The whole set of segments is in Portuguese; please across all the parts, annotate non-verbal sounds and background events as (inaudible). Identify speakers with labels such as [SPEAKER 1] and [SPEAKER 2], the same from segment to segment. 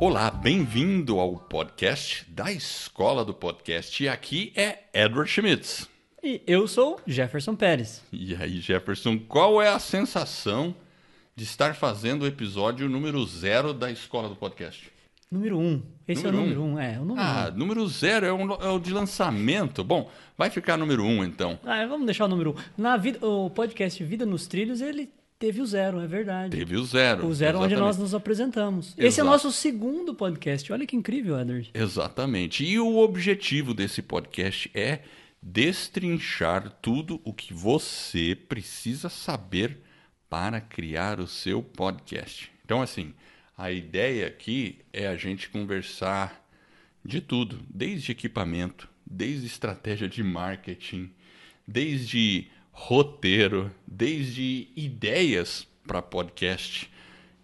[SPEAKER 1] Olá, bem-vindo ao podcast da Escola do Podcast. E aqui é Edward Schmitz.
[SPEAKER 2] E eu sou Jefferson Pérez.
[SPEAKER 1] E aí, Jefferson, qual é a sensação de estar fazendo o episódio número zero da Escola do Podcast?
[SPEAKER 2] Número um. Esse
[SPEAKER 1] Número
[SPEAKER 2] é o
[SPEAKER 1] um?
[SPEAKER 2] número um, é. O número
[SPEAKER 1] Ah,
[SPEAKER 2] um.
[SPEAKER 1] número zero é o, é o de lançamento. Bom, vai ficar número um então.
[SPEAKER 2] Ah, vamos deixar o número um. Na vida, o podcast Vida nos Trilhos, ele teve o zero, é verdade.
[SPEAKER 1] Teve o zero.
[SPEAKER 2] O zero onde
[SPEAKER 1] exatamente.
[SPEAKER 2] nós nos apresentamos. Esse é
[SPEAKER 1] Exato.
[SPEAKER 2] o nosso segundo podcast. Olha que incrível, Edward.
[SPEAKER 1] Exatamente. E o objetivo desse podcast é destrinchar tudo o que você precisa saber para criar o seu podcast. Então, assim, a ideia aqui é a gente conversar de tudo, desde equipamento, desde estratégia de marketing, desde roteiro, desde ideias para podcast,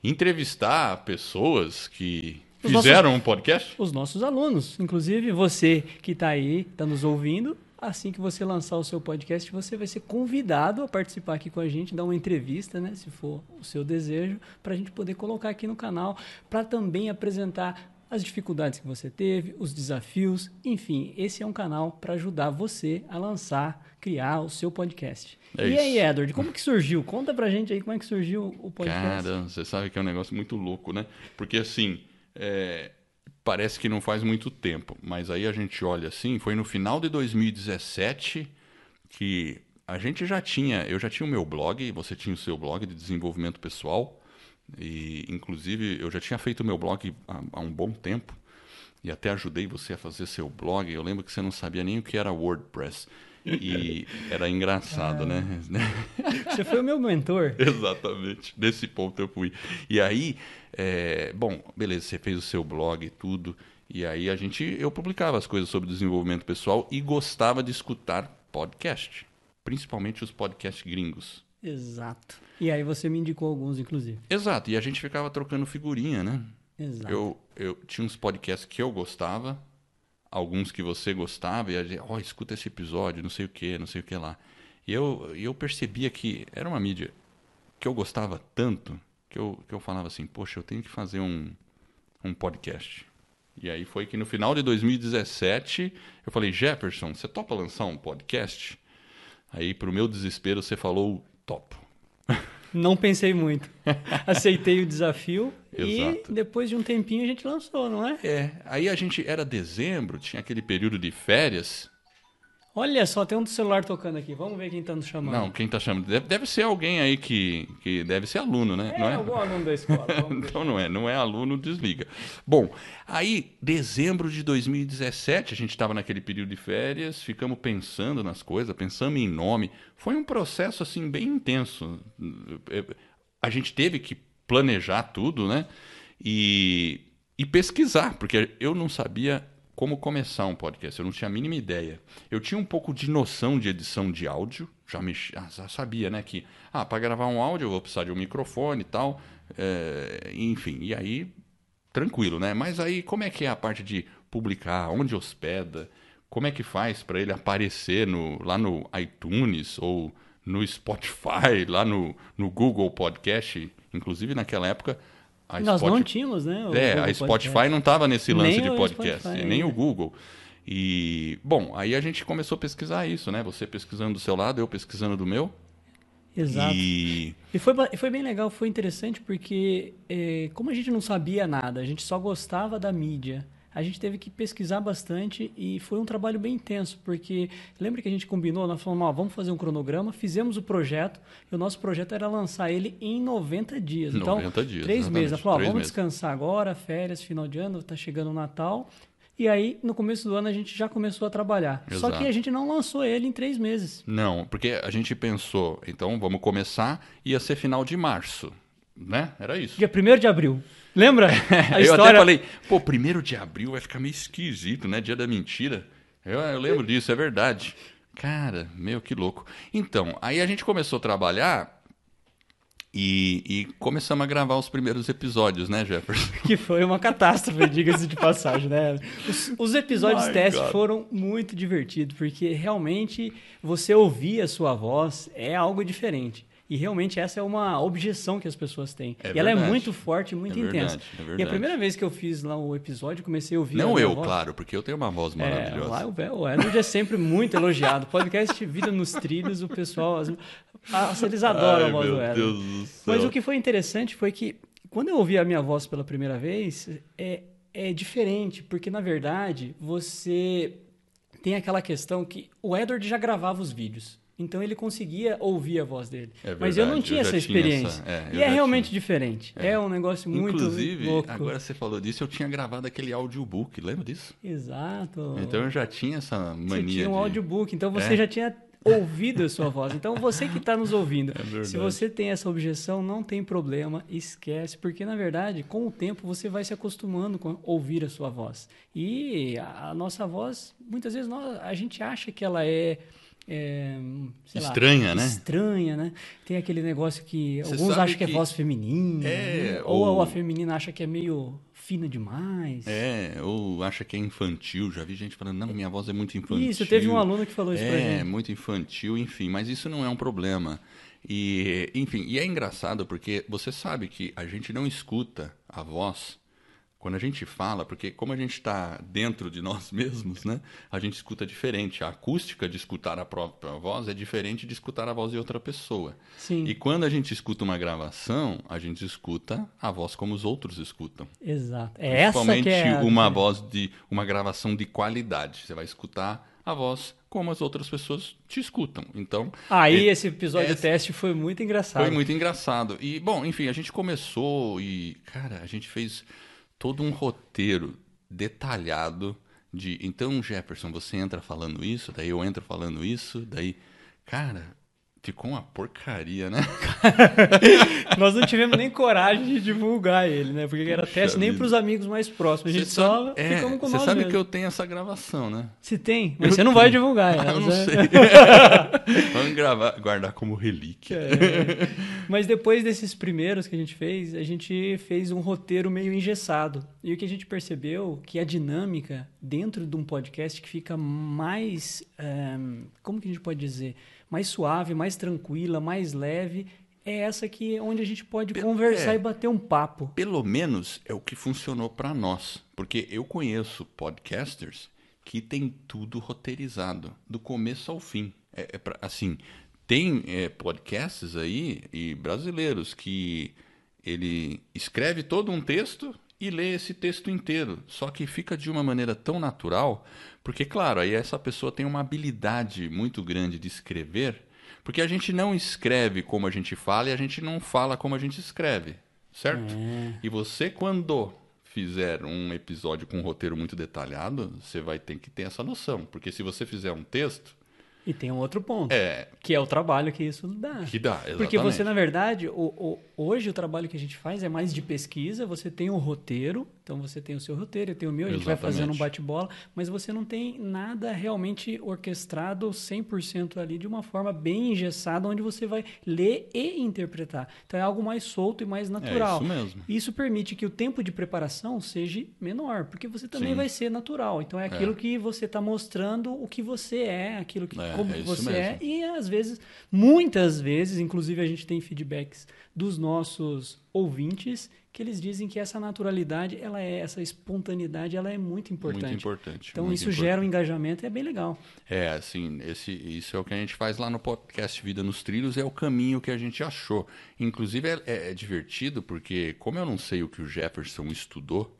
[SPEAKER 1] entrevistar pessoas que
[SPEAKER 2] Os
[SPEAKER 1] fizeram um podcast.
[SPEAKER 2] Os nossos alunos. Inclusive, você que está aí, está nos ouvindo, assim que você lançar o seu podcast, você vai ser convidado a participar aqui com a gente, dar uma entrevista, né? Se for o seu desejo, para a gente poder colocar aqui no canal, para também apresentar as dificuldades que você teve, os desafios, enfim, esse é um canal para ajudar você a lançar, criar o seu podcast.
[SPEAKER 1] É
[SPEAKER 2] e aí,
[SPEAKER 1] isso.
[SPEAKER 2] Edward, como que surgiu? Conta pra gente aí como é que surgiu o podcast.
[SPEAKER 1] Cara, você sabe que é um negócio muito louco, né? Porque assim, é, parece que não faz muito tempo, mas aí a gente olha assim, foi no final de 2017 que a gente já tinha, eu já tinha o meu blog, você tinha o seu blog de desenvolvimento pessoal, e inclusive eu já tinha feito o meu blog há, há um bom tempo, e até ajudei você a fazer seu blog. Eu lembro que você não sabia nem o que era WordPress. E (laughs) era engraçado, né?
[SPEAKER 2] Você foi o meu mentor. (laughs)
[SPEAKER 1] Exatamente, nesse ponto eu fui. E aí, é, bom, beleza, você fez o seu blog e tudo, e aí a gente, eu publicava as coisas sobre desenvolvimento pessoal e gostava de escutar podcast, principalmente os podcasts gringos.
[SPEAKER 2] Exato. E aí você me indicou alguns, inclusive.
[SPEAKER 1] Exato, e a gente ficava trocando figurinha, né?
[SPEAKER 2] Exato.
[SPEAKER 1] Eu, eu tinha uns podcasts que eu gostava, alguns que você gostava, e a gente, ó, escuta esse episódio, não sei o que, não sei o que lá. E eu, eu percebia que era uma mídia que eu gostava tanto que eu, que eu falava assim, poxa, eu tenho que fazer um, um podcast. E aí foi que no final de 2017 eu falei, Jefferson, você topa lançar um podcast? Aí, pro meu desespero, você falou, topo.
[SPEAKER 2] Não pensei muito. (laughs) Aceitei o desafio e depois de um tempinho a gente lançou, não é?
[SPEAKER 1] É, aí a gente, era dezembro, tinha aquele período de férias,
[SPEAKER 2] Olha só, tem um celular tocando aqui. Vamos ver quem tá nos chamando.
[SPEAKER 1] Não, quem tá chamando? Deve, deve ser alguém aí que, que deve ser aluno, né?
[SPEAKER 2] é,
[SPEAKER 1] não é?
[SPEAKER 2] algum aluno da escola. (laughs)
[SPEAKER 1] Então não é, não é aluno, desliga. Bom, aí, dezembro de 2017, a gente estava naquele período de férias, ficamos pensando nas coisas, pensamos em nome. Foi um processo, assim, bem intenso. A gente teve que planejar tudo, né? E, e pesquisar, porque eu não sabia como começar um podcast, eu não tinha a mínima ideia. Eu tinha um pouco de noção de edição de áudio, já, ah, já sabia, né, que ah, para gravar um áudio eu vou precisar de um microfone e tal, é, enfim, e aí tranquilo, né? Mas aí como é que é a parte de publicar, onde hospeda, como é que faz para ele aparecer no, lá no iTunes ou no Spotify, lá no, no Google Podcast, inclusive naquela época a
[SPEAKER 2] Nós não tínhamos, né?
[SPEAKER 1] é,
[SPEAKER 2] Google
[SPEAKER 1] a Spotify
[SPEAKER 2] Podcast.
[SPEAKER 1] não estava nesse lance
[SPEAKER 2] Nem
[SPEAKER 1] de podcast,
[SPEAKER 2] Spotify
[SPEAKER 1] nem o. Google. E, bom, aí a gente começou a pesquisar isso, né? Você pesquisando do seu lado, eu pesquisando do meu.
[SPEAKER 2] Exato.
[SPEAKER 1] E
[SPEAKER 2] E foi, foi bem legal, foi interessante porque, eh, como a gente não sabia nada, a gente só gostava da mídia, a gente teve que pesquisar bastante e foi um trabalho bem intenso, porque lembra que a gente combinou, nós falamos, ó, vamos fazer um cronograma, fizemos o projeto, e o nosso projeto era lançar ele em 90 dias.
[SPEAKER 1] 90
[SPEAKER 2] então,
[SPEAKER 1] dias,
[SPEAKER 2] três meses. Ela falou, ó, vamos
[SPEAKER 1] meses.
[SPEAKER 2] descansar agora, férias, final de ano, tá chegando o Natal. E aí, no começo do ano, a gente já começou a trabalhar. Só
[SPEAKER 1] Exato.
[SPEAKER 2] que a gente não lançou ele em três meses.
[SPEAKER 1] não, porque a gente pensou, então vamos começar, ia ser final de março, né? Era isso.
[SPEAKER 2] Dia 1 de abril. Lembra? (laughs) A
[SPEAKER 1] eu
[SPEAKER 2] história...
[SPEAKER 1] até falei, pô, primeiro de abril vai ficar meio esquisito, né? Dia da mentira. Eu, eu lembro disso, é verdade. Cara, meu, que louco. Então, aí a gente começou a trabalhar e, e começamos a gravar os primeiros episódios, né, Jefferson? (laughs)
[SPEAKER 2] Que foi uma catástrofe, diga-se de passagem, né? Os, os episódios
[SPEAKER 1] My
[SPEAKER 2] teste
[SPEAKER 1] God.
[SPEAKER 2] foram muito divertidos, porque realmente você ouvir a sua voz é algo diferente. E realmente essa é uma objeção que as pessoas têm.
[SPEAKER 1] É
[SPEAKER 2] e ela é
[SPEAKER 1] verdade.
[SPEAKER 2] muito forte, muito
[SPEAKER 1] É
[SPEAKER 2] intensa.
[SPEAKER 1] verdade, é
[SPEAKER 2] E a
[SPEAKER 1] verdade.
[SPEAKER 2] primeira vez que eu fiz lá o episódio, comecei a ouvir. a
[SPEAKER 1] Não
[SPEAKER 2] minha
[SPEAKER 1] eu,
[SPEAKER 2] voz.
[SPEAKER 1] claro, porque eu tenho uma voz
[SPEAKER 2] É,
[SPEAKER 1] maravilhosa.
[SPEAKER 2] lá o, Edward é sempre muito elogiado. Podcast Vida nos Trilhos, o pessoal. as- eles adoram
[SPEAKER 1] Ai,
[SPEAKER 2] a voz do Edward. Mas o que foi interessante foi que quando eu ouvi a minha voz pela primeira vez, é, é diferente, porque na verdade você tem aquela questão que o Edward já gravava os vídeos. Então ele conseguia ouvir a voz dele.
[SPEAKER 1] É
[SPEAKER 2] Mas eu não
[SPEAKER 1] verdade,
[SPEAKER 2] tinha
[SPEAKER 1] eu
[SPEAKER 2] essa
[SPEAKER 1] tinha
[SPEAKER 2] experiência.
[SPEAKER 1] essa- é,
[SPEAKER 2] e é realmente
[SPEAKER 1] tinha.
[SPEAKER 2] diferente. É. um negócio muito
[SPEAKER 1] Inclusive,
[SPEAKER 2] louco.
[SPEAKER 1] agora você falou disso, eu tinha gravado aquele audiobook, lembra disso?
[SPEAKER 2] Exato.
[SPEAKER 1] Então eu já tinha essa mania
[SPEAKER 2] Você tinha um
[SPEAKER 1] de...
[SPEAKER 2] audiobook, então você
[SPEAKER 1] É.
[SPEAKER 2] já tinha ouvido a sua voz. Então você que está nos ouvindo, (laughs)
[SPEAKER 1] É verdade.
[SPEAKER 2] se você tem essa objeção, não tem problema, esquece, porque na verdade, com o tempo você vai se acostumando com ouvir a sua voz. E a a nossa voz, muitas vezes nós, a gente acha que ela é, é, sei lá,
[SPEAKER 1] Estranha, né?
[SPEAKER 2] Estranha, né? Tem aquele negócio que
[SPEAKER 1] Você
[SPEAKER 2] alguns acham que, é
[SPEAKER 1] que-
[SPEAKER 2] voz feminina,
[SPEAKER 1] É,
[SPEAKER 2] né? ou,
[SPEAKER 1] ou-
[SPEAKER 2] a feminina acha que é meio fina demais.
[SPEAKER 1] É, ou acha que é infantil. Já vi gente falando, não, minha voz é muito infantil.
[SPEAKER 2] Isso, teve um aluno que falou isso pra
[SPEAKER 1] É,
[SPEAKER 2] gente.
[SPEAKER 1] muito infantil, enfim, mas isso não é um problema. E, enfim, e é engraçado porque você sabe que a gente não escuta a voz quando a gente fala, porque como a gente está dentro de nós (laughs) mesmos, né, a gente escuta diferente. A acústica de escutar a própria voz é diferente de escutar a voz de outra pessoa.
[SPEAKER 2] Sim.
[SPEAKER 1] E quando a gente escuta uma gravação, a gente escuta a voz como os outros escutam.
[SPEAKER 2] Exato. É essa
[SPEAKER 1] Principalmente
[SPEAKER 2] que é a
[SPEAKER 1] uma voz de uma gravação de qualidade. Você vai escutar a voz como as outras pessoas te escutam. Então,
[SPEAKER 2] Aí
[SPEAKER 1] é-
[SPEAKER 2] esse episódio
[SPEAKER 1] essa-
[SPEAKER 2] teste foi muito engraçado.
[SPEAKER 1] foi muito engraçado. E, bom, enfim, a gente começou e, cara, a gente fez todo um roteiro detalhado de. Então, Jefferson, você entra falando isso, daí eu entro falando isso, daí. Cara, ficou uma porcaria, né? (laughs)
[SPEAKER 2] Nós não tivemos nem coragem de divulgar ele, né? Porque era
[SPEAKER 1] Puxa
[SPEAKER 2] teste nem
[SPEAKER 1] vida.
[SPEAKER 2] para os amigos mais próximos. A gente só
[SPEAKER 1] sabe, é,
[SPEAKER 2] ficamos com
[SPEAKER 1] você sabe
[SPEAKER 2] mesmos.
[SPEAKER 1] que eu tenho essa gravação, né?
[SPEAKER 2] Se tem, mas você não vai divulgar.
[SPEAKER 1] Ah, (laughs) eu não
[SPEAKER 2] né?
[SPEAKER 1] sei. (laughs) Vamos gravar, guardar como relíquia.
[SPEAKER 2] É. Mas depois desses primeiros que a gente fez, a gente fez um roteiro meio engessado. E o que a gente percebeu que a dinâmica dentro de um podcast que fica mais, eh, como que a gente pode dizer, mais suave, mais tranquila, mais leve, é essa que onde a gente pode conversar
[SPEAKER 1] é.
[SPEAKER 2] e bater um papo.
[SPEAKER 1] Pelo menos é o que funcionou para nós. Porque eu conheço podcasters que tem tudo roteirizado, do começo ao fim. É, é pra- assim, tem é, podcasts aí e brasileiros que ele escreve todo um texto e lê esse texto inteiro. Só que fica de uma maneira tão natural, porque, claro, aí essa pessoa tem uma habilidade muito grande de escrever, porque a gente não escreve como a gente fala e a gente não fala como a gente escreve, certo? E você, quando fizer um episódio com um roteiro muito detalhado, você vai ter que ter essa noção. Porque se você fizer um texto,
[SPEAKER 2] E tem um outro ponto,
[SPEAKER 1] é.
[SPEAKER 2] que é o trabalho que isso dá.
[SPEAKER 1] Que dá, exatamente.
[SPEAKER 2] Porque você, na verdade, o, o- hoje o trabalho que a gente faz é mais de pesquisa, você tem o roteiro, então você tem o seu roteiro, eu tenho o meu, a gente vai fazendo um bate-bola, mas você não tem nada realmente orquestrado 100% ali de uma forma bem engessada, onde você vai ler e interpretar. Então é algo mais solto e mais natural.
[SPEAKER 1] É isso mesmo.
[SPEAKER 2] Isso permite que o tempo de preparação seja menor, porque você também
[SPEAKER 1] Sim.
[SPEAKER 2] vai ser natural. Então é aquilo que você está mostrando o que você é, aquilo que
[SPEAKER 1] É,
[SPEAKER 2] como
[SPEAKER 1] é
[SPEAKER 2] você é
[SPEAKER 1] mesmo.
[SPEAKER 2] e às vezes, muitas vezes, inclusive a gente tem feedbacks dos nossos ouvintes que eles dizem que essa naturalidade, ela é essa espontaneidade, ela é muito importante.
[SPEAKER 1] Muito importante.
[SPEAKER 2] Então
[SPEAKER 1] muito
[SPEAKER 2] isso
[SPEAKER 1] importante.
[SPEAKER 2] gera um engajamento e é bem legal.
[SPEAKER 1] É, assim, esse, isso é o que a gente faz lá no podcast Vida nos Trilhos, é o caminho que a gente achou. Inclusive é, é- é divertido porque, como eu não sei o que o Jefferson estudou,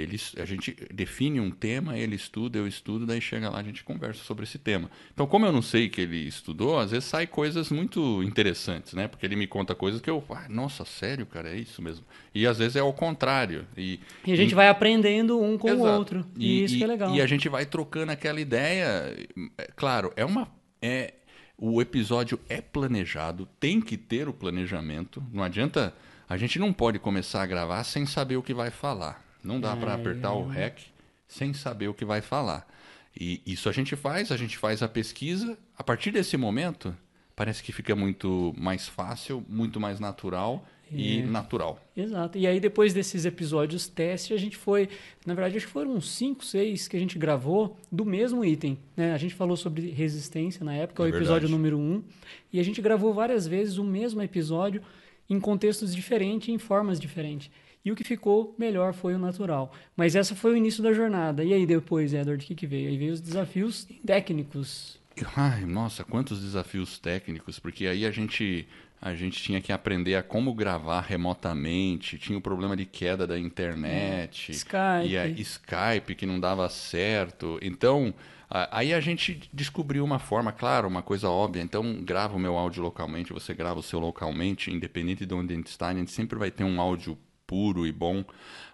[SPEAKER 1] ele, a gente define um tema, ele estuda, eu estudo, daí chega lá a gente conversa sobre esse tema. Então, como eu não sei o que ele estudou, às vezes sai coisas muito interessantes, né? Porque ele me conta coisas que eu, ah, nossa, sério, cara, é isso mesmo. E às vezes é ao contrário. E,
[SPEAKER 2] E a gente vai aprendendo um com o
[SPEAKER 1] Exato.
[SPEAKER 2] outro. E, isso que é legal.
[SPEAKER 1] E a gente vai trocando aquela ideia. É, Claro, é uma. É, o episódio é planejado, tem que ter o planejamento. Não adianta. A gente não pode começar a gravar sem saber o que vai falar. Não dá para
[SPEAKER 2] É,
[SPEAKER 1] apertar o REC sem saber o que vai falar. E isso a gente faz, a gente faz a pesquisa. A partir desse momento, parece que fica muito mais fácil, muito mais natural e
[SPEAKER 2] É.
[SPEAKER 1] natural.
[SPEAKER 2] Exato. E aí, depois desses episódios teste, a gente foi. Na verdade, acho que foram uns 5, 6 que a gente gravou do mesmo item. Né? A gente falou sobre resistência na época,
[SPEAKER 1] É
[SPEAKER 2] o episódio
[SPEAKER 1] verdade.
[SPEAKER 2] número 1. Um, e a gente gravou várias vezes o mesmo episódio em contextos diferentes, em formas diferentes. E o que ficou melhor foi o natural. Mas essa foi o início da jornada. E aí depois, Edward, o que, que veio? Aí veio os desafios técnicos.
[SPEAKER 1] Ai, nossa, quantos desafios técnicos, porque aí a gente a gente tinha que aprender a como gravar remotamente, tinha o problema de queda da internet,
[SPEAKER 2] Skype.
[SPEAKER 1] e a Skype que não dava certo. Então, aí a gente descobriu uma forma, claro, uma coisa óbvia. Então, grava o meu áudio localmente, você grava o seu localmente, independente de onde a gente está, a gente sempre vai ter um áudio puro e bom.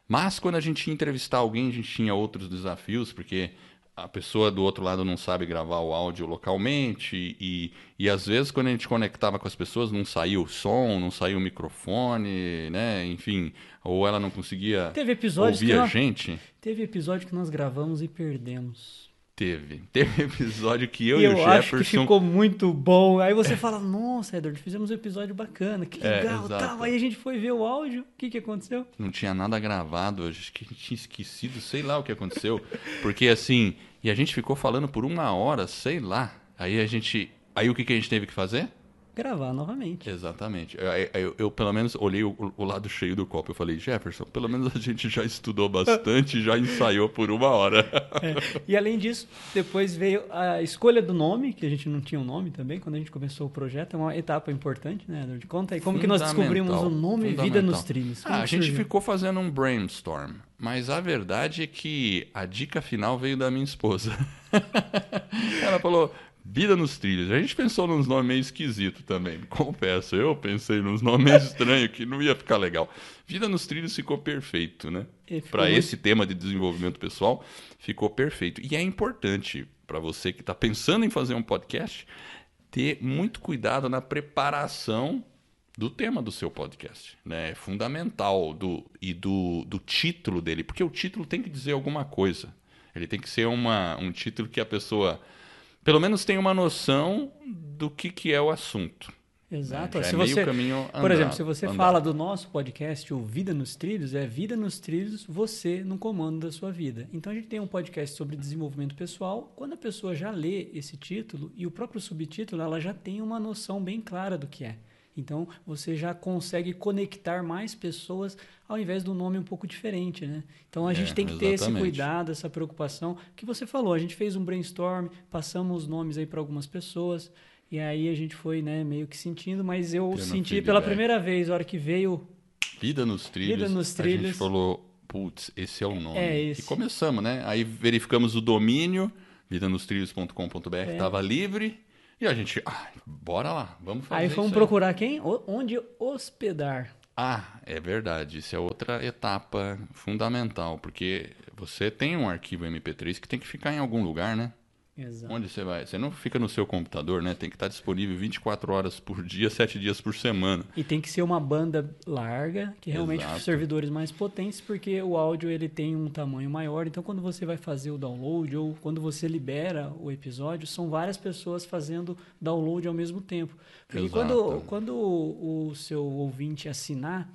[SPEAKER 1] Mas quando a gente ia entrevistar alguém, a gente tinha outros desafios, porque a pessoa do outro lado não sabe gravar o áudio localmente e, e às vezes quando a gente conectava com as pessoas não saía o som, não saía o microfone, né? Enfim, ou ela não conseguia
[SPEAKER 2] Teve episódios
[SPEAKER 1] ouvir
[SPEAKER 2] que
[SPEAKER 1] a
[SPEAKER 2] nós-
[SPEAKER 1] gente.
[SPEAKER 2] Teve episódio que nós gravamos e perdemos.
[SPEAKER 1] Teve. (laughs) Teve episódio que eu
[SPEAKER 2] e
[SPEAKER 1] e,
[SPEAKER 2] eu
[SPEAKER 1] o
[SPEAKER 2] acho que
[SPEAKER 1] Jefferson
[SPEAKER 2] ficou muito bom. Aí você fala, (laughs) nossa, Edward, fizemos um episódio bacana, que
[SPEAKER 1] É,
[SPEAKER 2] legal, tal. Aí a gente foi ver o áudio, o que, que aconteceu?
[SPEAKER 1] não tinha nada gravado, acho que a gente tinha esquecido, sei lá o que aconteceu. Porque assim, e a gente ficou falando por uma hora, sei lá. Aí a gente. Aí o que, que a gente teve que fazer?
[SPEAKER 2] Gravar novamente.
[SPEAKER 1] Exatamente. Eu, eu- eu- pelo menos olhei o, o lado cheio do copo. Eu falei, Jefferson, pelo menos a gente já estudou bastante, já ensaiou por uma hora.
[SPEAKER 2] E além disso, depois veio a escolha do nome, que a gente não tinha um nome também, quando a gente começou o projeto. É uma etapa importante, né, Edward? Conta aí, como que nós descobrimos o nome Vida nos Trilhos?
[SPEAKER 1] Ah, a gente
[SPEAKER 2] surgiu?
[SPEAKER 1] ficou fazendo um brainstorm. Mas a verdade é que a dica final veio da minha esposa. (laughs) Ela falou. Vida nos trilhos. A gente pensou nos nomes meio esquisitos também. (laughs) Confesso, eu pensei nos nomes estranhos que não ia ficar legal. Vida nos trilhos ficou perfeito, né? Para
[SPEAKER 2] muito-
[SPEAKER 1] esse tema de desenvolvimento pessoal, ficou perfeito. E é importante para você que está pensando em fazer um podcast ter muito cuidado na preparação do tema do seu podcast. Né? É fundamental do, e do, do título dele, porque o título tem que dizer alguma coisa. Ele tem que ser uma, um título que a pessoa, pelo menos, tenha uma noção do que, que é o assunto.
[SPEAKER 2] Exato.
[SPEAKER 1] Já é
[SPEAKER 2] se
[SPEAKER 1] meio
[SPEAKER 2] você,
[SPEAKER 1] caminho
[SPEAKER 2] por
[SPEAKER 1] andado-
[SPEAKER 2] exemplo, se você
[SPEAKER 1] andado.
[SPEAKER 2] fala do nosso podcast, o Vida nos Trilhos, é Vida nos Trilhos, você no comando da sua vida. Então a gente tem um podcast sobre desenvolvimento pessoal. Quando a pessoa já lê esse título e o próprio subtítulo, ela já tem uma noção bem clara do que é. Então você já consegue conectar mais pessoas ao invés do nome um pouco diferente, né? Então a
[SPEAKER 1] É,
[SPEAKER 2] gente tem que ter esse
[SPEAKER 1] exatamente.
[SPEAKER 2] cuidado, essa preocupação que você falou. A gente fez um brainstorm, passamos os nomes aí para algumas pessoas. E aí a gente foi, né, meio que sentindo, mas eu
[SPEAKER 1] Tendo
[SPEAKER 2] senti pela primeira vez, a hora que veio.
[SPEAKER 1] Vida nos trilhos.
[SPEAKER 2] Vida nos
[SPEAKER 1] A gente
[SPEAKER 2] trilhos.
[SPEAKER 1] falou, putz, esse é o nome.
[SPEAKER 2] É esse.
[SPEAKER 1] E começamos, né? Aí verificamos o domínio, vidanostrilhos.com.br,
[SPEAKER 2] É.
[SPEAKER 1] estava livre. E a gente, ah, bora lá, vamos fazer
[SPEAKER 2] aí fomos
[SPEAKER 1] isso
[SPEAKER 2] procurar quem? O- Onde hospedar.
[SPEAKER 1] Ah, é verdade. Isso é outra etapa fundamental, porque você tem um arquivo MP3 que tem que ficar em algum lugar, né?
[SPEAKER 2] Exato.
[SPEAKER 1] Onde você vai? Você não fica no seu computador, né? Tem que estar disponível 24 horas por dia, 7 dias por semana.
[SPEAKER 2] E tem que ser uma banda larga, que realmente
[SPEAKER 1] Exato.
[SPEAKER 2] servidores mais potentes, porque o áudio ele tem um tamanho maior. Então, quando você vai fazer o download ou quando você libera o episódio, são várias pessoas fazendo download ao mesmo tempo. Porque
[SPEAKER 1] Exato.
[SPEAKER 2] quando, quando o, seu ouvinte assinar,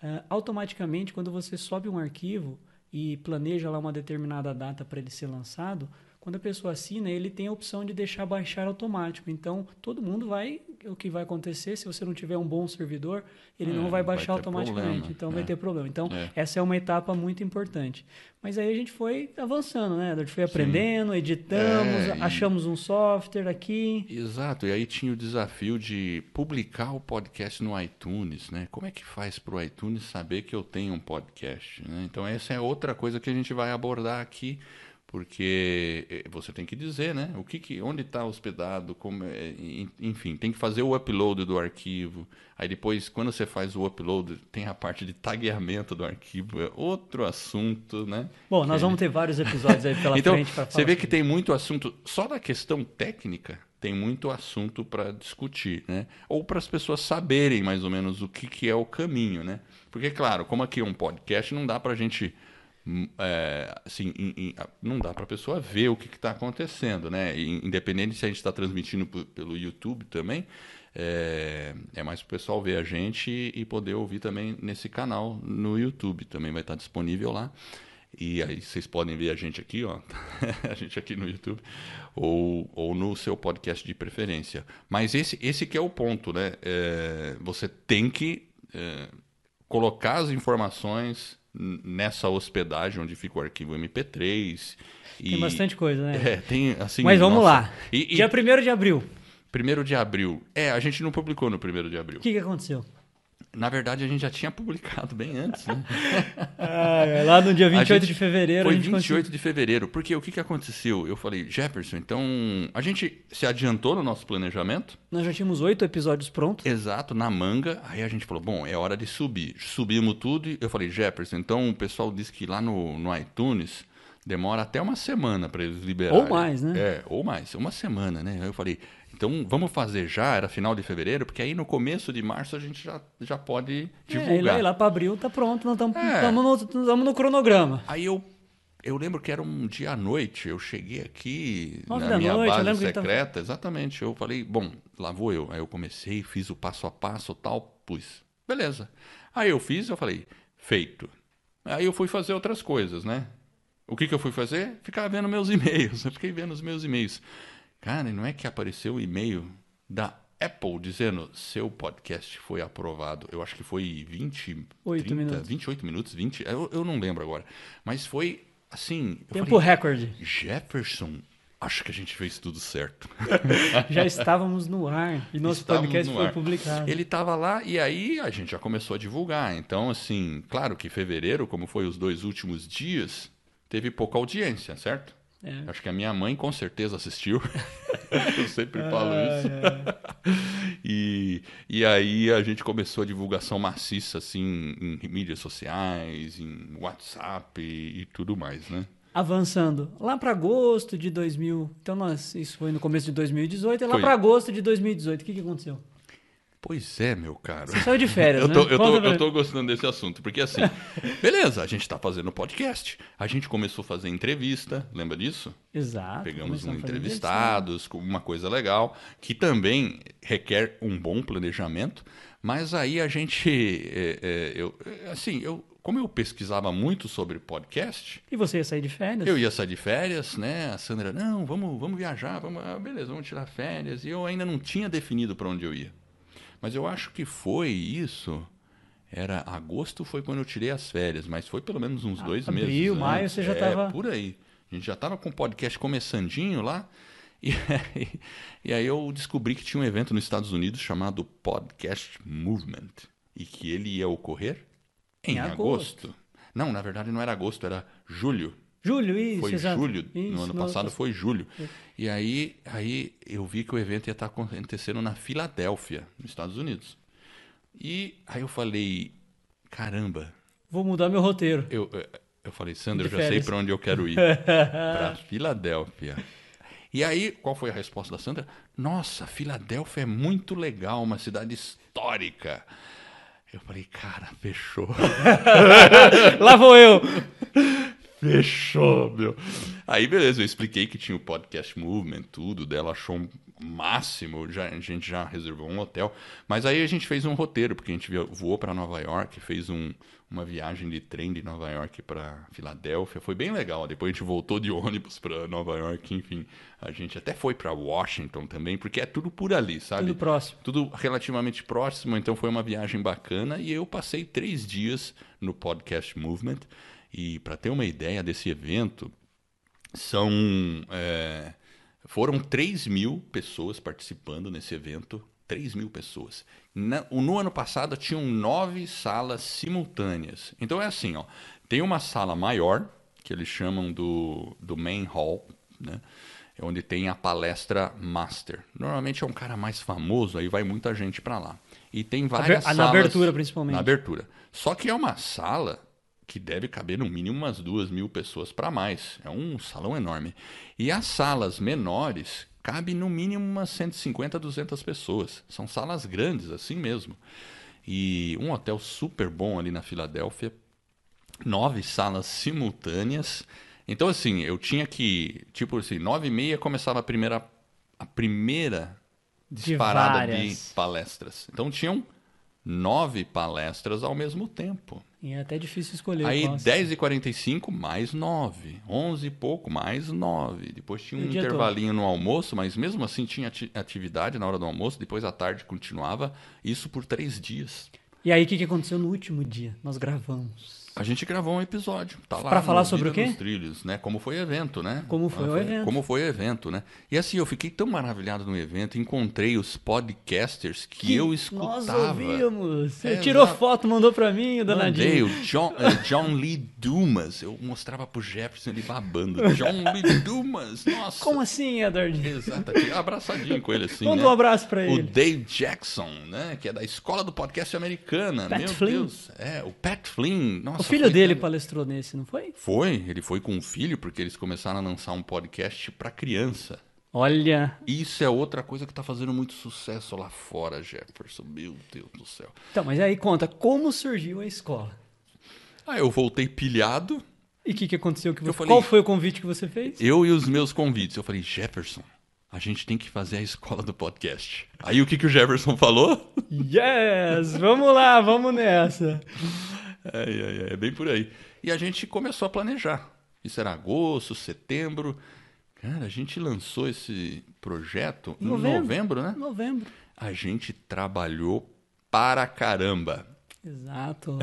[SPEAKER 2] ah, automaticamente, quando você sobe um arquivo e planeja lá uma determinada data para ele ser lançado, quando a pessoa assina, ele tem a opção de deixar baixar automático. Então, todo mundo vai. O que vai acontecer, se você não tiver um bom servidor, ele
[SPEAKER 1] É,
[SPEAKER 2] não vai
[SPEAKER 1] vai
[SPEAKER 2] baixar
[SPEAKER 1] ter
[SPEAKER 2] automaticamente.
[SPEAKER 1] problema,
[SPEAKER 2] Então, vai
[SPEAKER 1] é.
[SPEAKER 2] ter problema. Então,
[SPEAKER 1] É.
[SPEAKER 2] essa é uma etapa muito importante. Mas aí a gente foi avançando, né? A gente foi aprendendo, editamos,
[SPEAKER 1] É, e-
[SPEAKER 2] achamos um software aqui.
[SPEAKER 1] Exato, e aí tinha o desafio de publicar o podcast no iTunes, né? Como é que faz para o iTunes saber que eu tenho um podcast? né? Então essa é outra coisa que a gente vai abordar aqui, porque eh, você tem que dizer, né? O que, que onde está hospedado, como, en- enfim, tem que fazer o upload do arquivo. Aí depois, quando você faz o upload, tem a parte de tagueamento do arquivo, é outro assunto, né?
[SPEAKER 2] Bom, nós
[SPEAKER 1] Que-
[SPEAKER 2] vamos ter vários episódios aí pela (laughs)
[SPEAKER 1] então,
[SPEAKER 2] frente para falar.
[SPEAKER 1] você vê que
[SPEAKER 2] sobre
[SPEAKER 1] tem muito assunto, só da questão técnica, tem muito assunto para discutir, né? Ou para as pessoas saberem mais ou menos o que, que é o caminho, né? Porque, claro, como aqui é um podcast, não dá para a gente é, assim, não dá para a pessoa ver o que está acontecendo, né? E, Independente se a gente está transmitindo pelo YouTube também, é, é mais para o pessoal ver a gente e poder ouvir também nesse canal no YouTube. Também vai estar disponível lá. E aí vocês podem ver a gente aqui, ó, (laughs) a gente aqui no YouTube, ou, ou no seu podcast de preferência. Mas esse, esse que é o ponto, né? É, você tem que é, colocar as informações nessa hospedagem onde fica o arquivo MP3.
[SPEAKER 2] Tem bastante coisa, né?
[SPEAKER 1] É, tem assim.
[SPEAKER 2] Mas vamos
[SPEAKER 1] nossa.
[SPEAKER 2] lá.
[SPEAKER 1] E, e
[SPEAKER 2] Dia 1 de abril,
[SPEAKER 1] primeiro de abril. É, a gente não publicou no primeiro de abril.
[SPEAKER 2] o que, que aconteceu?
[SPEAKER 1] Na verdade, a gente já tinha publicado bem antes, né? (laughs)
[SPEAKER 2] Ah, é, lá no dia 28
[SPEAKER 1] gente-
[SPEAKER 2] de fevereiro
[SPEAKER 1] Foi
[SPEAKER 2] a gente
[SPEAKER 1] 28
[SPEAKER 2] conseguiu.
[SPEAKER 1] de fevereiro. Porque o que, que aconteceu? Eu falei, Jefferson, então a gente se adiantou no nosso planejamento.
[SPEAKER 2] Nós já tínhamos oito episódios prontos.
[SPEAKER 1] Exato, na manga. Aí a gente falou, bom, é hora de subir. Subimos tudo e eu falei, Jefferson, então o pessoal disse que lá no, no iTunes demora até uma semana para eles liberarem.
[SPEAKER 2] Ou mais, né?
[SPEAKER 1] É, ou mais, uma semana, né? Aí eu falei, então vamos fazer já, era final de fevereiro, porque aí no começo de março a gente já, já pode
[SPEAKER 2] É, e lá,
[SPEAKER 1] divulgar.
[SPEAKER 2] e lá para abril tá pronto, nós estamos
[SPEAKER 1] É.
[SPEAKER 2] no, no cronograma.
[SPEAKER 1] Aí eu, eu lembro que era um dia à noite, eu cheguei aqui
[SPEAKER 2] Nove
[SPEAKER 1] na minha
[SPEAKER 2] noite,
[SPEAKER 1] base
[SPEAKER 2] ele tava-
[SPEAKER 1] secreta, exatamente. Eu falei, bom, lá vou eu. Aí eu comecei, fiz o passo a passo tal, pus. Beleza. Aí eu fiz, eu falei, feito. Aí eu fui fazer outras coisas, né? O que, que eu fui fazer? Ficar vendo meus (laughs) e-mails. Eu fiquei vendo os meus e-mails. Cara, e não é que apareceu o e-mail da Apple dizendo seu podcast foi aprovado. Eu acho que foi 20,
[SPEAKER 2] Oito
[SPEAKER 1] 30,
[SPEAKER 2] minutos.
[SPEAKER 1] 28 minutos, 20, eu, eu não lembro agora. Mas foi assim.
[SPEAKER 2] Tempo
[SPEAKER 1] falei,
[SPEAKER 2] recorde.
[SPEAKER 1] Jefferson, acho que a gente fez tudo certo. (laughs)
[SPEAKER 2] Já estávamos no ar e nosso
[SPEAKER 1] Estávamos
[SPEAKER 2] podcast
[SPEAKER 1] no
[SPEAKER 2] foi publicado.
[SPEAKER 1] Ele estava lá e aí a gente já começou a divulgar. Então, assim, claro que fevereiro, como foi os dois últimos dias, teve pouca audiência, certo?
[SPEAKER 2] É.
[SPEAKER 1] Acho que a minha mãe com certeza assistiu. (laughs) Eu sempre falo isso. (laughs) E, e aí a gente começou a divulgação maciça, assim, em mídias sociais, em WhatsApp e, e tudo mais, né?
[SPEAKER 2] Avançando, lá para agosto de 2000, então nós, isso foi no começo de 2018, e lá para agosto de 2018, o que, que aconteceu?
[SPEAKER 1] Pois é, meu caro.
[SPEAKER 2] Você saiu de férias, (laughs)
[SPEAKER 1] Eu tô,
[SPEAKER 2] né?
[SPEAKER 1] eu, tô, eu tô gostando desse assunto, porque assim, (laughs) beleza, a gente tá fazendo podcast, a gente começou a fazer entrevista, lembra disso?
[SPEAKER 2] Exato.
[SPEAKER 1] Pegamos um entrevistados, com uma coisa legal, que também requer um bom planejamento, mas aí a gente, (laughs) é, é, eu, assim, eu, como eu pesquisava muito sobre podcast,
[SPEAKER 2] E você ia sair de férias?
[SPEAKER 1] eu ia sair de férias, né? A Sandra, não, vamos, vamos viajar, vamos, ah, beleza, vamos tirar férias. E eu ainda não tinha definido para onde eu ia. Mas eu acho que foi isso. Era agosto foi quando eu tirei as férias, mas foi pelo menos uns dois
[SPEAKER 2] abril,
[SPEAKER 1] meses.
[SPEAKER 2] maio,
[SPEAKER 1] antes.
[SPEAKER 2] você já
[SPEAKER 1] é,
[SPEAKER 2] tava-
[SPEAKER 1] por aí. A gente já estava com o podcast começandinho lá. (laughs) E aí, e aí eu descobri que tinha um evento nos Estados Unidos chamado Podcast Movement. E que ele ia ocorrer em,
[SPEAKER 2] Em agosto.
[SPEAKER 1] agosto. Não, na verdade não era agosto, era julho.
[SPEAKER 2] Julho, isso,
[SPEAKER 1] Foi
[SPEAKER 2] exato.
[SPEAKER 1] julho,
[SPEAKER 2] Isso,
[SPEAKER 1] no ano
[SPEAKER 2] no
[SPEAKER 1] passado foi julho. E aí, aí eu vi que o evento ia estar acontecendo na Filadélfia, nos Estados Unidos. E aí eu falei, caramba,
[SPEAKER 2] Vou mudar meu roteiro.
[SPEAKER 1] eu, eu falei, Sandra, eu já sei para onde eu quero ir. (laughs) para Filadélfia. E aí, qual foi a resposta da Sandra? Nossa, Filadélfia é muito legal, uma cidade histórica. Eu falei, cara, fechou. (laughs)
[SPEAKER 2] Lá vou eu. (laughs)
[SPEAKER 1] Fechou, meu. Aí, beleza, eu expliquei que tinha o podcast Movement, tudo, dela achou um máximo, já, a gente já reservou um hotel. Mas aí a gente fez um roteiro, porque a gente voou para Nova York, fez um, uma viagem de trem de Nova York para Filadélfia, foi bem legal. Depois a gente voltou de ônibus para Nova York, enfim. A gente até foi para Washington também, porque é tudo por ali, sabe?
[SPEAKER 2] Tudo próximo.
[SPEAKER 1] tudo relativamente próximo, então foi uma viagem bacana e eu passei três dias no Podcast Movement. E para ter uma ideia desse evento, são é, foram 3 mil pessoas participando nesse evento. 3 mil pessoas. Na- no ano passado tinham nove salas simultâneas. Então é assim, ó, tem uma sala maior, que eles chamam do, do main hall, né? É onde tem a palestra master. Normalmente é um cara mais famoso, aí vai muita gente para lá. E tem várias
[SPEAKER 2] na
[SPEAKER 1] salas...
[SPEAKER 2] abertura, principalmente.
[SPEAKER 1] Na abertura. Só que é uma sala que deve caber no mínimo umas duas mil pessoas para mais. É um salão enorme. E as salas menores cabe no mínimo umas 150, 200 pessoas. São salas grandes, assim mesmo. E um hotel super bom ali na Filadélfia. nove salas simultâneas. Então, assim, eu tinha que, tipo assim, nove e meia começava a primeira, a primeira disparada de,
[SPEAKER 2] várias.
[SPEAKER 1] palestras. Então, tinham nove palestras ao mesmo tempo.
[SPEAKER 2] E é até difícil escolher.
[SPEAKER 1] Aí,
[SPEAKER 2] qual
[SPEAKER 1] 10 e 45 mais 9. 11 e pouco, mais 9. Depois tinha um intervalinho no almoço, mas mesmo assim tinha ati- atividade na hora do almoço. Depois à tarde continuava. Isso por três dias.
[SPEAKER 2] E aí, o que, que aconteceu no último dia? Nós gravamos.
[SPEAKER 1] A gente gravou um episódio. Tá lá
[SPEAKER 2] Pra
[SPEAKER 1] no
[SPEAKER 2] falar sobre
[SPEAKER 1] Vida
[SPEAKER 2] o quê?
[SPEAKER 1] Trilhos, né? Como foi o evento, né?
[SPEAKER 2] Como foi
[SPEAKER 1] Ah,
[SPEAKER 2] o evento.
[SPEAKER 1] Como foi o evento, né? E assim, eu fiquei tão maravilhado no evento. Encontrei os podcasters que, eu
[SPEAKER 2] Nós
[SPEAKER 1] escutava.
[SPEAKER 2] ouvimos. Você
[SPEAKER 1] É,
[SPEAKER 2] tirou
[SPEAKER 1] exato.
[SPEAKER 2] foto, mandou pra mim,
[SPEAKER 1] Mandei
[SPEAKER 2] danadinho.
[SPEAKER 1] o John, eh, John Lee Dumas. Eu mostrava pro Jefferson ele babando. John Lee Dumas. Nossa.
[SPEAKER 2] Como assim, Edward?
[SPEAKER 1] Exato, abraçadinho com ele assim.
[SPEAKER 2] Manda
[SPEAKER 1] né?
[SPEAKER 2] um abraço pra
[SPEAKER 1] O
[SPEAKER 2] ele.
[SPEAKER 1] Dave Jackson, né? Que é da escola do podcast americana.
[SPEAKER 2] Pat
[SPEAKER 1] Meu
[SPEAKER 2] Flynn.
[SPEAKER 1] Deus. É, o Pat Flynn. Nossa,
[SPEAKER 2] O filho
[SPEAKER 1] foi
[SPEAKER 2] dele palestrou nesse, não foi?
[SPEAKER 1] Foi, ele foi com o filho, porque eles começaram a lançar um podcast para criança.
[SPEAKER 2] Olha.
[SPEAKER 1] Isso é outra coisa que tá fazendo muito sucesso lá fora, Jefferson. Meu Deus do céu.
[SPEAKER 2] Então, mas aí conta, como surgiu a escola?
[SPEAKER 1] Ah, eu voltei pilhado,
[SPEAKER 2] E o que, que aconteceu? Que você...
[SPEAKER 1] falei-
[SPEAKER 2] Qual foi o convite que você fez?
[SPEAKER 1] eu e os meus convites. Eu falei, Jefferson, a gente tem que fazer a escola do podcast. Aí o que, que o Jefferson falou?
[SPEAKER 2] Yes! Vamos lá, vamos nessa.
[SPEAKER 1] É, é, é, bem por aí. E a gente começou a planejar. Isso era agosto, setembro. Cara, a gente lançou esse projeto em
[SPEAKER 2] Novembro.
[SPEAKER 1] novembro né?
[SPEAKER 2] Novembro.
[SPEAKER 1] A gente trabalhou para caramba.
[SPEAKER 2] Exato.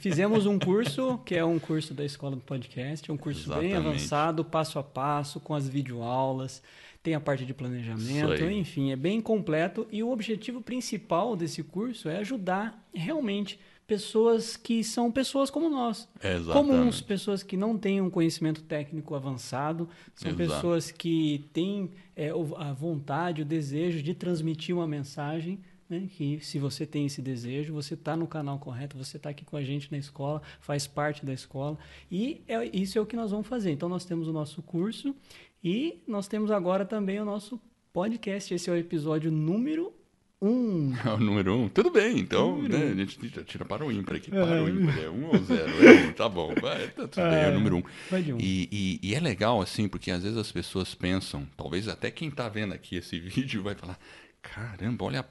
[SPEAKER 2] Fizemos um curso, que é um curso da Escola do Podcast, é um curso bem
[SPEAKER 1] Exatamente.
[SPEAKER 2] avançado, passo a passo, com as videoaulas, tem a parte de planejamento, enfim, é bem completo. E o objetivo principal desse curso é ajudar realmente pessoas que são pessoas como nós.
[SPEAKER 1] Exatamente.
[SPEAKER 2] Comuns, pessoas que não têm um conhecimento técnico avançado, são
[SPEAKER 1] Exato.
[SPEAKER 2] pessoas que têm é, a vontade, o desejo de transmitir uma mensagem. Né? Que se você tem esse desejo, você está no canal correto, você está aqui com a gente na escola, faz parte da escola. E é- isso é o que nós vamos fazer. Então, nós temos o nosso curso e nós temos agora também o nosso podcast. Esse é o episódio número 1. Um.
[SPEAKER 1] É o número um. Tudo bem, então, né, a gente já tira para o ímpar aqui. Para o ímpar, é um ou zero. É um, (laughs) tá bom, vai, tá tudo bem, é o número um.
[SPEAKER 2] Vai de um.
[SPEAKER 1] E, e- e é legal, assim, porque às vezes as pessoas pensam, talvez até quem tá vendo aqui esse (laughs) vídeo vai falar: caramba, olha a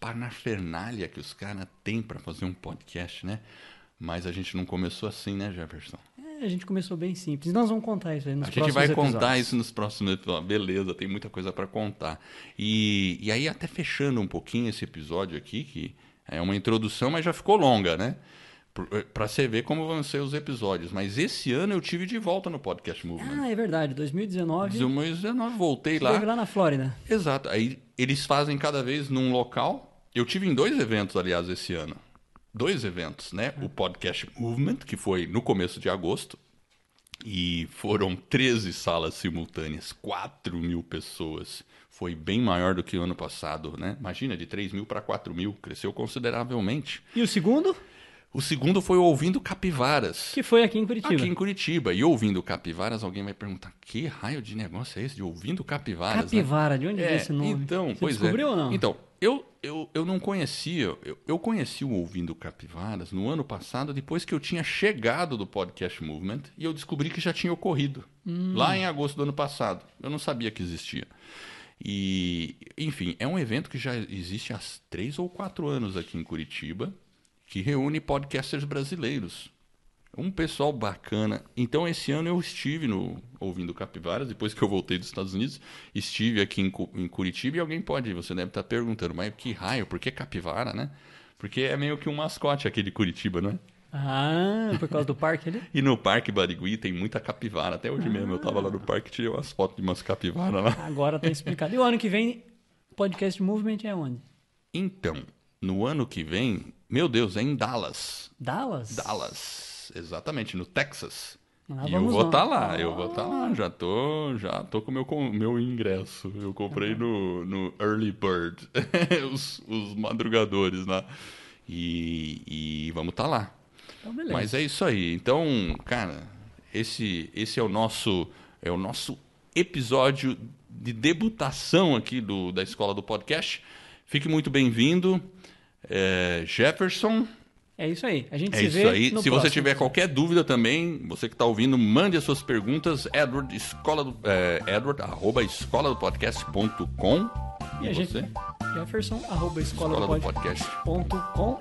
[SPEAKER 1] parafernália que os caras têm para fazer um podcast, né? Mas a gente não começou assim, né, Jefferson?
[SPEAKER 2] A gente começou bem simples. Nós vamos contar isso aí nos
[SPEAKER 1] A gente
[SPEAKER 2] próximos
[SPEAKER 1] vai contar
[SPEAKER 2] episódios.
[SPEAKER 1] isso nos próximos episódios. Beleza, tem muita coisa para contar. E, e aí, até fechando um pouquinho esse episódio aqui, que é uma introdução, mas já ficou longa, né? Para você ver como vão ser os episódios. Mas esse ano eu tive de volta no Podcast Movement.
[SPEAKER 2] Ah, é verdade. 2019.
[SPEAKER 1] 2019, voltei
[SPEAKER 2] Você
[SPEAKER 1] lá.
[SPEAKER 2] esteve lá na Flórida.
[SPEAKER 1] Exato. Aí eles fazem cada vez num local. Eu tive em dois eventos, aliás, esse ano. Dois eventos, né? O Podcast Movement, que foi no começo de agosto. E foram 13 salas simultâneas, 4 mil pessoas. Foi bem maior do que o ano passado, né? Imagina, de 3 mil para 4 mil, cresceu consideravelmente.
[SPEAKER 2] E o segundo,
[SPEAKER 1] O segundo foi o Ouvindo Capivaras.
[SPEAKER 2] que foi aqui em Curitiba.
[SPEAKER 1] Aqui em Curitiba. E ouvindo capivaras, alguém vai perguntar: que raio de negócio é esse de ouvindo capivaras? né?
[SPEAKER 2] Capivara, de onde veio
[SPEAKER 1] É,
[SPEAKER 2] esse nome?
[SPEAKER 1] então,
[SPEAKER 2] Você
[SPEAKER 1] pois
[SPEAKER 2] descobriu
[SPEAKER 1] é.
[SPEAKER 2] ou não?
[SPEAKER 1] Então, eu, eu, eu não conhecia, eu, eu conheci o Ouvindo Capivaras no ano passado, depois que eu tinha chegado do Podcast Movement e eu descobri que já tinha ocorrido,
[SPEAKER 2] Hum.
[SPEAKER 1] lá em agosto do ano passado. Eu não sabia que existia. E, enfim, é um evento que já existe há três ou quatro anos aqui em Curitiba, que reúne podcasters brasileiros. Um pessoal bacana. Então, esse ano eu estive no Ouvindo Capivaras, depois que eu voltei dos Estados Unidos, estive aqui em, Cu- em Curitiba e alguém pode, você deve estar perguntando, mas que raio, por que capivara, né? Porque é meio que um mascote aqui de Curitiba, né?
[SPEAKER 2] Ah, por causa do parque ali? (laughs)
[SPEAKER 1] E no Parque Barigui tem muita capivara. Até hoje mesmo eu tava lá no parque e tirei umas fotos de umas capivaras lá.
[SPEAKER 2] Agora tá explicado. E o ano que vem, Podcast Movement é onde?
[SPEAKER 1] Então, no ano que vem, meu Deus, é em Dallas.
[SPEAKER 2] Dallas?
[SPEAKER 1] Dallas, exatamente, no Texas.
[SPEAKER 2] Ah,
[SPEAKER 1] e eu vou
[SPEAKER 2] lá.
[SPEAKER 1] estar lá, eu vou estar lá, já tô, já tô com o meu, com- meu ingresso. Eu comprei no, no Early Bird, (laughs) os, os madrugadores lá. E, e vamos estar lá.
[SPEAKER 2] Então.
[SPEAKER 1] Mas é isso aí. Então, cara, esse, esse é o nosso é o nosso episódio de debutação aqui do, da Escola do Podcast. Fique muito bem-vindo, é, Jefferson.
[SPEAKER 2] É isso aí. A gente
[SPEAKER 1] É
[SPEAKER 2] se
[SPEAKER 1] isso
[SPEAKER 2] vê
[SPEAKER 1] aí.
[SPEAKER 2] no
[SPEAKER 1] Se você
[SPEAKER 2] próximo
[SPEAKER 1] tiver
[SPEAKER 2] episódio.
[SPEAKER 1] qualquer dúvida também, você que está ouvindo, mande as suas perguntas. Edward, escola do, é, Edward, arroba escola do podcast.com.
[SPEAKER 2] E
[SPEAKER 1] E
[SPEAKER 2] a gente,
[SPEAKER 1] você?
[SPEAKER 2] Jefferson, arroba escola,
[SPEAKER 1] Escola
[SPEAKER 2] do
[SPEAKER 1] do
[SPEAKER 2] podcast.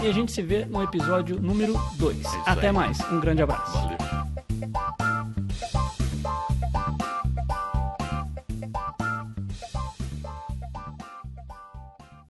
[SPEAKER 2] E a gente se vê no episódio número 2.
[SPEAKER 1] isso
[SPEAKER 2] Até
[SPEAKER 1] aí.
[SPEAKER 2] mais. Um grande abraço.
[SPEAKER 1] Valeu.